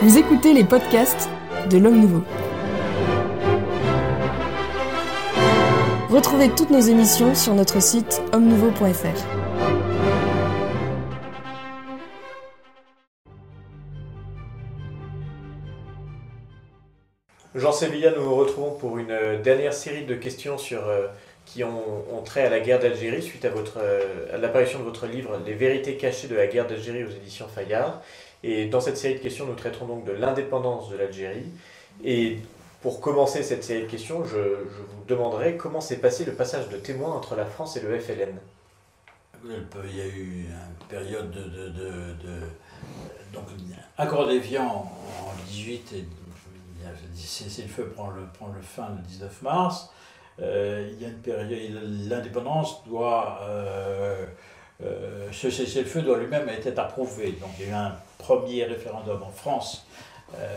Vous écoutez les podcasts de l'Homme Nouveau. Retrouvez toutes nos émissions sur notre site homme-nouveau.fr. Jean Sevilla, nous nous retrouvons pour une euh, dernière série de questions sur, euh, qui ont, trait à la guerre d'Algérie suite à, euh, à l'apparition de votre livre Les vérités cachées de la guerre d'Algérie aux éditions Fayard. Et dans cette série de questions, nous traiterons donc de l'indépendance de l'Algérie. Et pour commencer cette série de questions, je, vous demanderai comment s'est passé le passage de témoin entre la France et le FLN. Il y a eu une période de. de, de, de donc, accord d'Évian en 18 et c'est le feu prend le, prend le fin le 19 mars. Euh, il y a une période, l'indépendance doit, euh, euh, ce cessez-le-feu doit lui-même être approuvé. Donc il y a eu un premier référendum en France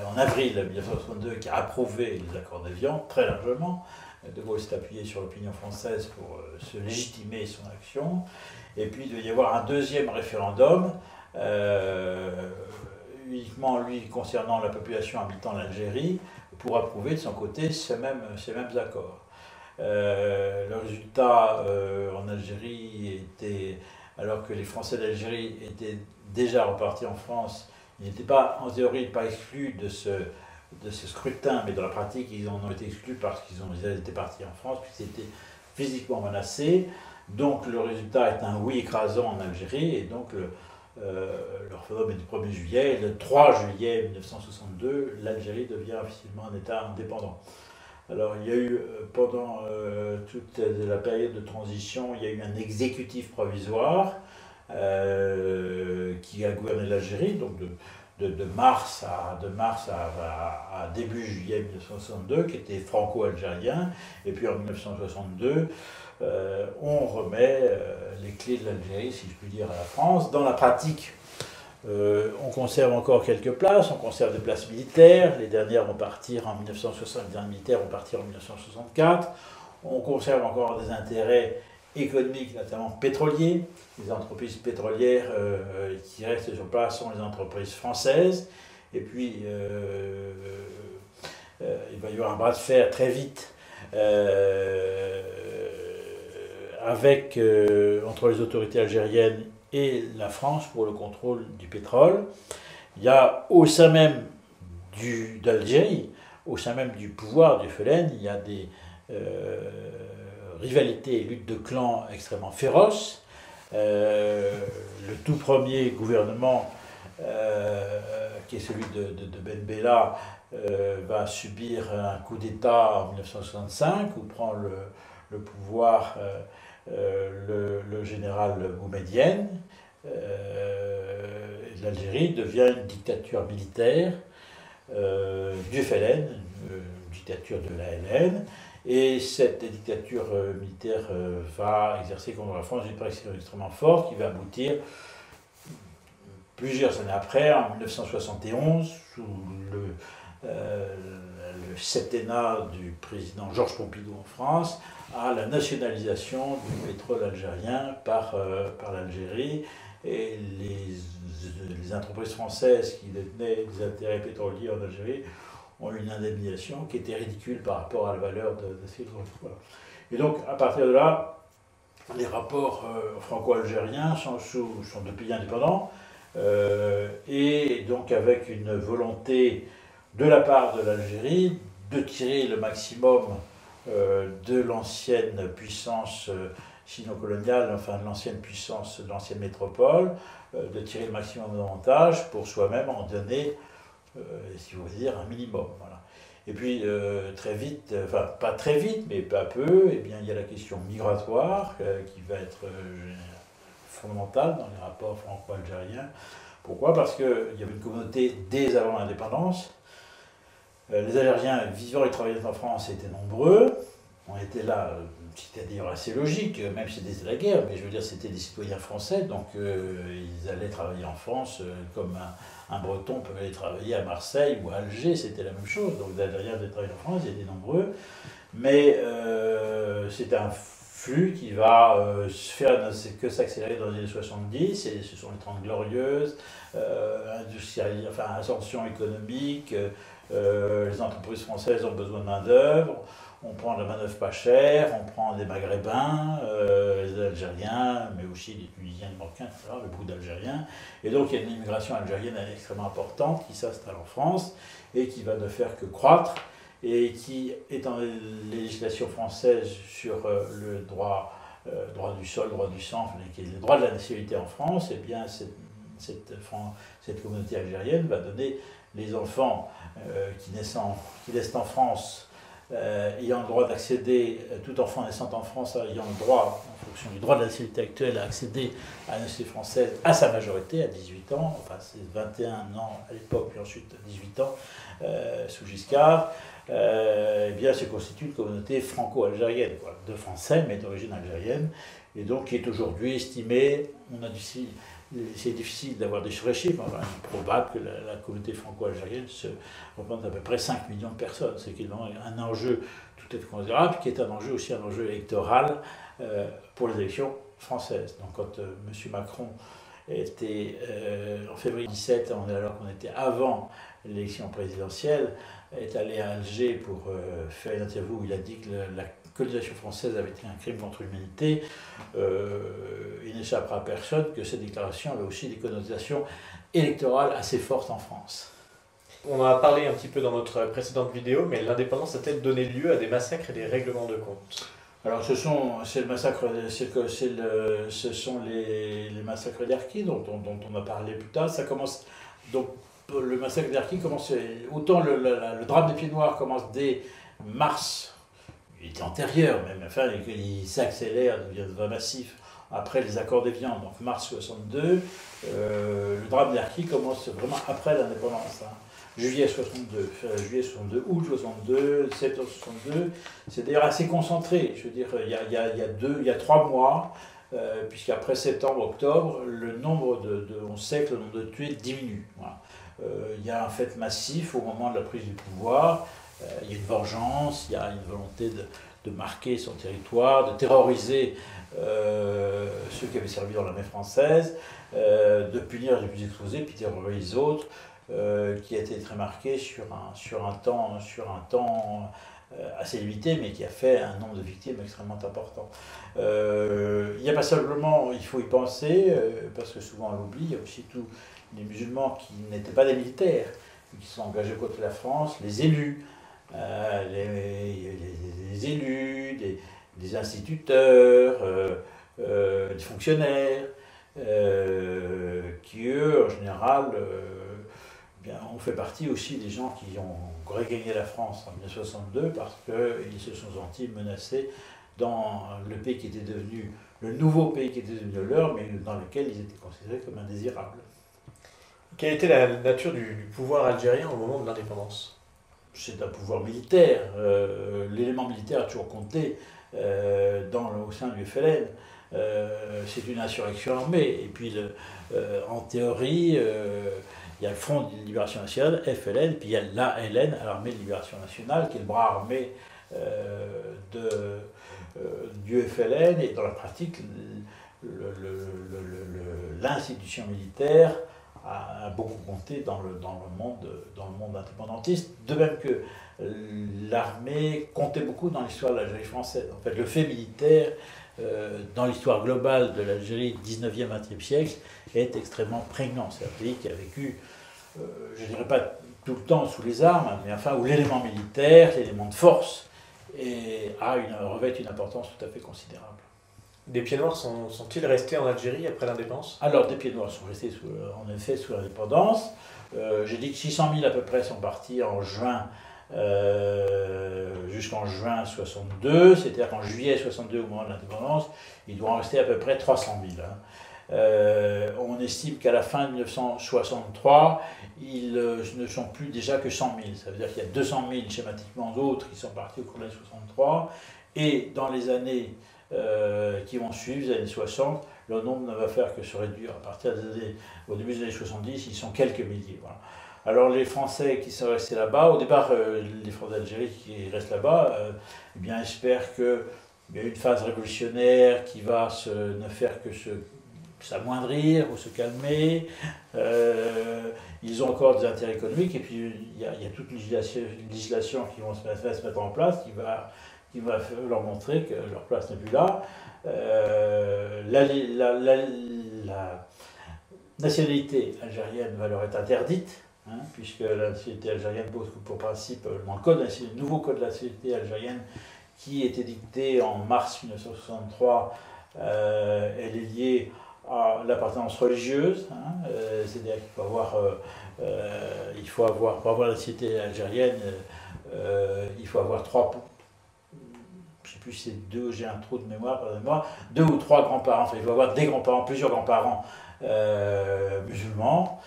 en avril 1962 qui a approuvé les accords d'Évian très largement. De Gaulle s'est appuyé sur l'opinion française pour se légitimer son action. Et puis il devait y avoir un deuxième référendum uniquement lui concernant la population habitant l'Algérie, pour approuver de son côté ces mêmes, ces mêmes accords. Euh, le résultat euh, en Algérie était, alors que les Français d'Algérie étaient déjà repartis en France, ils n'étaient pas, en théorie, pas exclus de ce, de ce scrutin, mais dans la pratique, ils en ont été exclus parce qu'ils ont été partis en France, puisqu'ils étaient physiquement menacés. Donc le résultat est un oui écrasant en Algérie, et donc le, euh, est du 1er juillet. Le 3 juillet 1962, l'Algérie devient officiellement un État indépendant. Alors il y a eu, euh, pendant euh, toute la période de transition, il y a eu un exécutif provisoire qui a gouverné l'Algérie, donc de, mars, à, de mars à, début juillet 1962, qui était franco-algérien. Et puis en 1962, euh, on remet euh, les clés de l'Algérie, si je puis dire, à la France. Dans la pratique, euh, on conserve encore quelques places, on conserve des places militaires. Les dernières vont partir en 1960, les militaires vont partir en 1964. On conserve encore des intérêts économiques, notamment pétroliers. Les entreprises pétrolières qui restent sur place sont les entreprises françaises. Et puis, il va y avoir un bras de fer très vite avec, euh, entre les autorités algériennes et la France pour le contrôle du pétrole. Il y a au sein même d'Algérie, au sein même du pouvoir du FLN, il y a des euh, rivalités et luttes de clans extrêmement féroces. Euh, le tout premier gouvernement, qui est celui de, Ben Bella, va subir un coup d'État en 1965 où prend le pouvoir euh, le, général Boumedienne, euh, l'Algérie devient une dictature militaire euh, du FLN, une dictature de l'ALN, et cette dictature militaire va exercer contre la France une pression extrêmement forte qui va aboutir plusieurs années après, en 1971, sous le, le septennat du président Georges Pompidou en France, à la nationalisation du pétrole algérien par, euh, par l'Algérie et les, les, entreprises françaises qui détenaient des intérêts pétroliers en Algérie ont eu une indemnisation qui était ridicule par rapport à la valeur de, ces voilà. Et donc, à partir de là, les rapports euh, franco-algériens sont, sous, sont de pays indépendants euh, et donc avec une volonté de la part de l'Algérie de tirer le maximum de l'ancienne puissance euh, sino-coloniale, enfin de l'ancienne puissance, de l'ancienne métropole, euh, de tirer le maximum d'avantages pour soi-même en donner, si vous voulez dire, un minimum. Et puis très vite, enfin pas très vite, mais à peu, eh bien, il y a la question migratoire qui va être fondamentale dans les rapports franco-algériens. Pourquoi? Parce qu'il y avait une communauté dès avant l'indépendance euh, les Algériens vivant et travaillant en France étaient nombreux. On était là, euh, c'était d'ailleurs assez logique, même si c'était la guerre, mais je veux dire, c'était des citoyens français, donc euh, ils allaient travailler en France comme un, Breton peut aller travailler à Marseille ou à Alger, c'était la même chose. Donc les Algériens étaient travailler en France, ils étaient nombreux, mais c'était un flux qui va euh, se faire que s'accélérer dans les années 70, et ce sont les 30 glorieuses, euh, enfin, ascension économique, euh, les entreprises françaises ont besoin de main-d'œuvre, on prend de la main-d'œuvre pas chère, on prend des Maghrébins, les Algériens, mais aussi des Tunisiens, des Marocains, etc., beaucoup d'Algériens. Et donc il y a une immigration algérienne extrêmement importante qui s'installe en France et qui va ne faire que croître et qui dans les législations françaises sur euh, le droit, euh, droit du sol, droit du sang, qui est le droit de la nationalité en France, eh bien cette, cette, cette communauté algérienne va donner les enfants euh, qui, naissent qui naissent en France ayant le droit d'accéder, tout enfant naissant en France ayant le droit, en fonction du droit de la nationalité actuelle, à accéder à la nationalité française à sa majorité, à 18 ans, enfin c'est 21 ans à l'époque, puis ensuite 18 ans sous Giscard, euh, eh bien, se constitue une communauté franco-algérienne, de Français, mais d'origine algérienne, et donc qui est aujourd'hui estimée, on a c'est difficile d'avoir des chiffres, mais enfin, il est probable que la, communauté franco-algérienne se représente à peu près 5 millions de personnes. C'est un enjeu tout à fait considérable, qui est un enjeu aussi un enjeu électoral euh, pour les élections françaises. Donc quand euh, M. Macron était en février 2017, alors qu'on était avant l'élection présidentielle, est allé à Alger pour euh, faire une interview où il a dit que la, colonisation française avait été un crime contre l'humanité. Euh, il n'échappera à personne que cette déclaration avait aussi des connotations électorales assez fortes en France. On en a parlé un petit peu dans notre précédente vidéo, mais l'indépendance a-t-elle donné lieu à des massacres et des règlements de compte? Alors, ce sont, c'est le massacre, c'est que c'est le, ce sont les, les massacres d'Arki dont, dont, dont, on a parlé plus tard. Ça commence donc le massacre d'Arki commence, autant le, le, drame des Pieds Noirs commence dès mars, il était antérieur même, enfin, il s'accélère, devient massif après les accords des viandes, donc mars 62. Euh, le drame d'Arki commence vraiment après l'indépendance. Hein. Juillet 62, juillet 62, août 62, septembre 62. C'est d'ailleurs assez concentré. Je veux dire, il y a, il il deux, il y a trois mois, euh, puisqu'après septembre, octobre, le nombre de, on sait que le nombre de tués diminue. Euh, il y a un fait massif au moment de la prise du pouvoir, il y a une vengeance, il y a une volonté de, marquer son territoire, de terroriser euh, ceux qui avaient servi dans l'armée française, de punir les plus exposés, puis terroriser les autres, qui a été très marqué sur un, temps, assez limité, mais qui a fait un nombre de victimes extrêmement important. il n'y a pas simplement, il faut y penser, parce que souvent on l'oublie, il y a aussi tout des musulmans qui n'étaient pas des militaires, qui sont engagés contre la France, les élus, euh, les, élus, des, instituteurs, euh, euh, des fonctionnaires, qui eux, en général, bien, ont fait partie aussi des gens qui ont regagné la France en 1962 parce qu'ils se sont sentis menacés dans le pays qui était devenu, le nouveau pays qui était devenu leur, mais dans lequel ils étaient considérés comme indésirables. Quelle était la nature du, pouvoir algérien au moment de l'indépendance? C'est un pouvoir militaire. Euh, l'élément militaire a toujours compté euh, dans, au sein du FLN. Euh, c'est une insurrection armée. Et puis, en théorie, il y a le Front de Libération Nationale, FLN, puis il y a l'ALN, l'Armée de Libération Nationale, qui est le bras armé de, du FLN. Et dans la pratique, l'institution militaire a, beaucoup compté dans le, dans, le monde, dans le monde indépendantiste, de même que l'armée comptait beaucoup dans l'histoire de l'Algérie française. En fait, le fait militaire euh, dans l'histoire globale de l'Algérie 19e, 20e siècle est extrêmement prégnant. C'est un pays qui a vécu, euh, je ne dirais pas tout le temps sous les armes, mais enfin où l'élément militaire, l'élément de force, a une, revêt une importance tout à fait considérable. Des pieds noirs sont, ils restés en Algérie après l'indépendance? Alors, des pieds noirs sont restés euh, en effet sous l'indépendance. Euh, J'ai dit que 600 000 à peu près sont partis en juin euh, jusqu'en juin 62, c'est-à-dire qu'en juillet 62, au moment de l'indépendance, il doit en rester à peu près 300 000. Hein. On estime qu'à la fin de 1963, ils ne sont plus déjà que 100 000. Ça veut dire qu'il y a 200 000 schématiquement d'autres qui sont partis au cours de l'année 63. Et dans les années euh, qui vont suivre, les années 60, le nombre ne va faire que se réduire. À partir au début des années 70, ils sont quelques milliers. Alors les Français qui sont restés là-bas, au départ, euh, les Français d'Algérie qui restent là-bas, euh, eh bien, espèrent que il y a une phase révolutionnaire qui va ne faire que se s'amoindrir ou se calmer. Ils ont encore des intérêts économiques et puis il y a, toute législation, législation qui va se, se mettre en place qui va, qui va leur montrer que leur place n'est plus là. Euh, la, nationalité algérienne va leur être interdite, hein, puisque la nationalité algérienne pose pour principe, le, nouveau code de la nationalité algérienne qui était dicté en mars 1963, euh, elle est liée à l'appartenance religieuse, hein, euh, c'est-à-dire qu'il faut avoir, il faut avoir, pour avoir la nationalité algérienne, il faut avoir trois, je sais plus si c'est deux, j'ai un trou de mémoire, pardonnez-moi, deux ou trois grands-parents, enfin il faut avoir des grands-parents, plusieurs grands-parents euh, musulmans,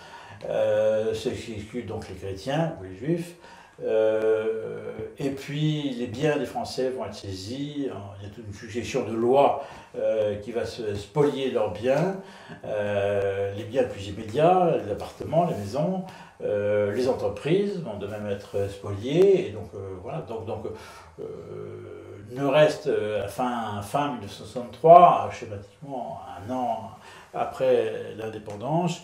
euh, ce qui exclut donc les chrétiens ou les juifs. Euh, et puis les biens des Français vont être saisis. Il y a toute une succession de lois qui va se spolier leurs biens, les biens les plus immédiats, les appartements, les maisons, les entreprises vont de même être spoliées. Et donc voilà, donc, donc ne reste euh, à fin, fin 1963, schématiquement un an après l'indépendance,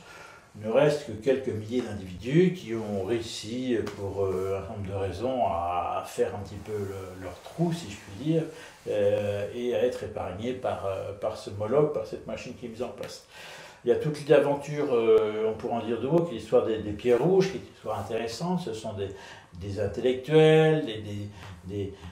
ne reste que quelques milliers d'individus qui ont réussi, pour euh, un nombre de raisons, à faire un petit peu le- leur trou, si je puis dire, euh, et à être épargnés par, euh, par ce Moloch, par cette machine qui est mise en place. Il y a toute l'aventure, euh, on pourrait en dire deux mots, qui est l'histoire des, des pierres rouges, qui est une histoire intéressante. Ce sont des, des intellectuels, des, des,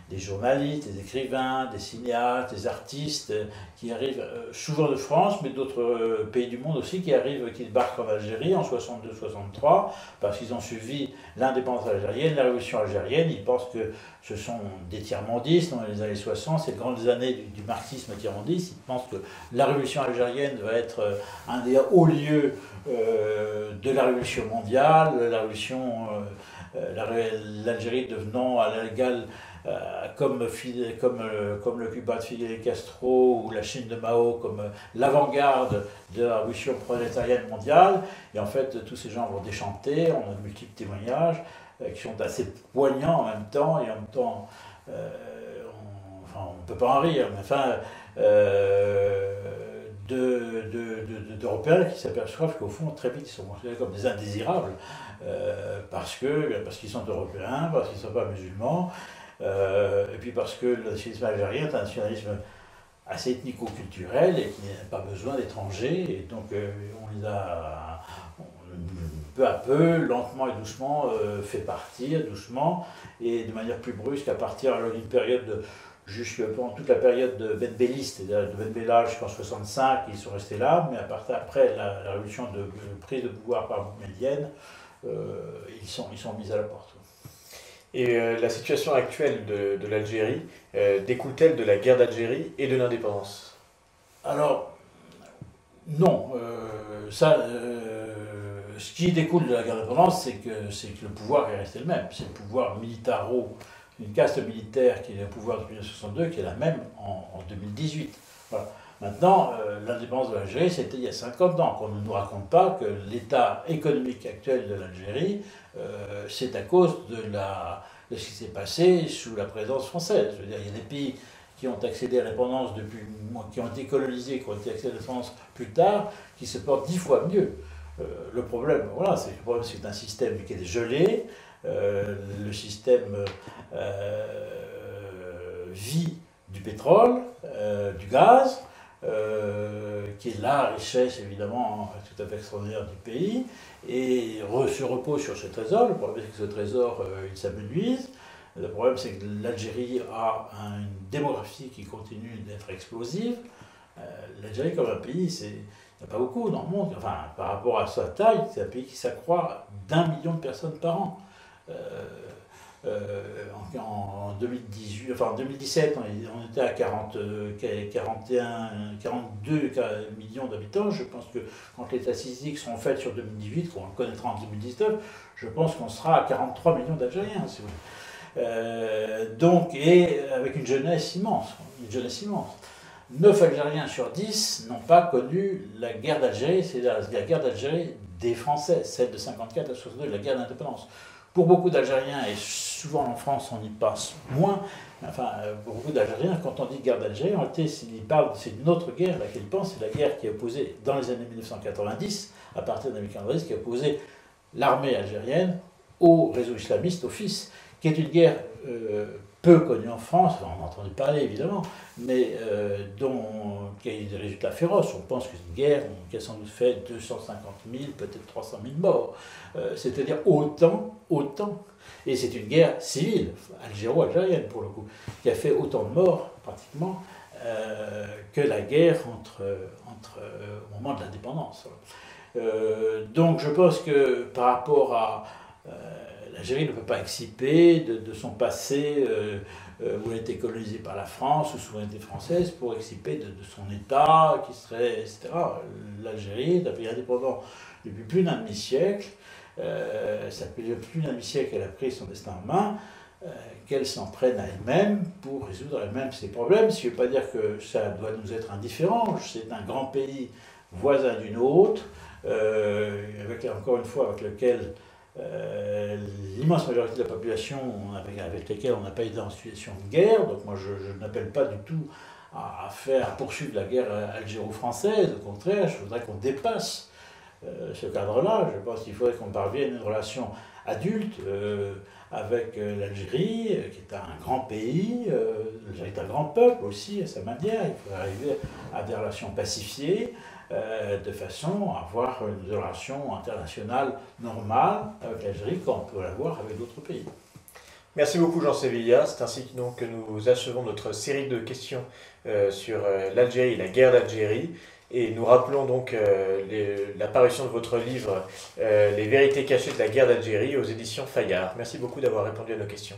des, journalistes, des écrivains, des cinéastes, des artistes euh, qui arrivent euh, souvent de France, mais d'autres euh, pays du monde aussi, qui arrivent, qui débarquent en Algérie en 62-63, parce qu'ils ont suivi l'indépendance algérienne, la révolution algérienne. Ils pensent que ce sont des tiers-mondistes dans les années 60, ces grandes années du, marxisme tiers-mondiste. Ils pensent que la révolution algérienne va être un des hauts lieux de la révolution mondiale, la révolution, l'Algérie devenant à l'égal euh, comme, comme, euh, comme le Cuba de Fidel Castro ou la Chine de Mao comme euh, l'avant-garde de la révolution prolétarienne mondiale. Et en fait, tous ces gens vont déchanter, on a de multiples témoignages euh, qui sont assez poignants en même temps, et en même temps, euh, on, ne peut pas en rire, mais enfin, euh, de, de- de- d'Européens qui s'aperçoivent qu'au fond, très vite, ils sont considérés comme des indésirables, euh, parce, que, parce qu'ils sont européens, parce qu'ils ne sont pas musulmans, euh, et puis parce que le nationalisme algérien est un nationalisme assez ethnico-culturel et qui n'a pas besoin d'étrangers, et donc euh, on les a peu à peu, lentement et doucement, fait partir, doucement, et de manière plus brusque à partir d'une période de jusque pendant toute la période de Ben Belli, c'est-à-dire de Ben Bella jusqu'en 65, ils sont restés là, mais à partir après la, la révolution de, de prise de pouvoir par Boumedienne, euh, ils, sont, ils sont mis à la porte. Et euh, la situation actuelle de, de l'Algérie euh, découle-t-elle de la guerre d'Algérie et de l'indépendance? Alors, non, ça, ce qui découle de la guerre d'indépendance, c'est que, c'est que le pouvoir est resté le même. C'est le pouvoir militaro, une caste militaire qui est le pouvoir depuis 1962, qui est la même en, en 2018. Voilà. Maintenant, euh, l'indépendance de l'Algérie, c'était il y a 50 ans. Qu'on ne nous raconte pas que l'état économique actuel de l'Algérie, euh, c'est à cause de ce qui s'est passé sous la présence française. Je veux dire, il y a des pays qui ont accédé à l'indépendance depuis, qui ont été colonisés, qui ont été accédés à l'indépendance plus tard, qui se portent dix fois mieux. Euh, le problème, voilà, c'est le problème, c'est un système qui est gelé. Euh, le système euh, vit du pétrole, euh, du gaz, qui est la richesse évidemment tout à fait extraordinaire du pays, et re- se repose sur ce trésor. Le problème, c'est que ce trésor, il s'amenuise. Le problème, c'est que l'Algérie a un- une démographie qui continue d'être explosive. L'Algérie, comme un pays, c'est, n'y a pas beaucoup dans le monde. Enfin, par rapport à sa taille, c'est un pays qui s'accroît d'un million de personnes par an. Euh, euh, en, en 2018, enfin en 2017, on, était à 40, euh, 41, 42 millions d'habitants. Je pense que quand les statistiques seront faites sur 2018, qu'on connaîtra en 2019, je pense qu'on sera à 43 millions d'Algériens. si vous voulez. Euh, donc, et avec une jeunesse immense, une jeunesse immense. 9 Algériens sur 10 n'ont pas connu la guerre d'Algérie, c'est la, la guerre d'Algérie des Français, celle de 54 à 62, la guerre d'indépendance. Pour beaucoup d'Algériens, et souvent en France on y passe moins, enfin pour beaucoup d'Algériens, quand on dit guerre d'Algérie, en réalité c'est une autre guerre à laquelle ils pensent, c'est la guerre qui a opposé dans les années 1990, à partir de 1990, qui a opposé l'armée algérienne au réseau islamiste, au FIS, qui est une guerre peu connue en France, on a entendu parler évidemment, mais euh, dont, qui a eu des résultats féroces. On pense que c'est une guerre qui a sans doute fait 250 000, peut-être 300 000 morts. Euh, c'est-à-dire autant, autant. Et c'est une guerre civile, algéro-algérienne pour le coup, qui a fait autant de morts pratiquement euh, que la guerre entre, entre, au moment de l'indépendance. donc je pense que par rapport à l'Algérie ne peut pas exciper de, son passé euh, euh, où elle était colonisée par la France ou souveraineté française pour exciper de, son État qui serait, etc. L'Algérie est un pays indépendant depuis plus d'un demi-siècle. Euh, ça fait plus d'un demi-siècle qu'elle a pris son destin en main. qu'elle s'en prenne à elle-même pour résoudre elle-même ses problèmes. Ce qui ne veut pas dire que ça doit nous être indifférent. C'est un grand pays voisin d'une autre, avec, encore une fois, avec lequel euh, l'immense majorité de la population avec, lesquelles on n'a pas été en situation de guerre. Donc moi, je, n'appelle pas du tout à, faire, poursuivre la guerre algéro-française. Au contraire, je voudrais qu'on dépasse euh, ce cadre-là. Je pense qu'il faudrait qu'on parvienne à une relation adulte euh, avec l'Algérie, qui est un grand pays. L'Algérie est un grand peuple aussi, à sa manière. Il faudrait arriver à des relations pacifiées. Euh, de façon à avoir une relation internationale normale avec l'Algérie comme on peut l'avoir avec d'autres pays. Merci beaucoup Jean Sevilla. C'est ainsi donc que nous achevons notre série de questions euh, sur euh, l'Algérie et la guerre d'Algérie. Et nous rappelons donc l'apparition de votre livre Les vérités cachées de la guerre d'Algérie aux éditions Fayard. Merci beaucoup d'avoir répondu à nos questions.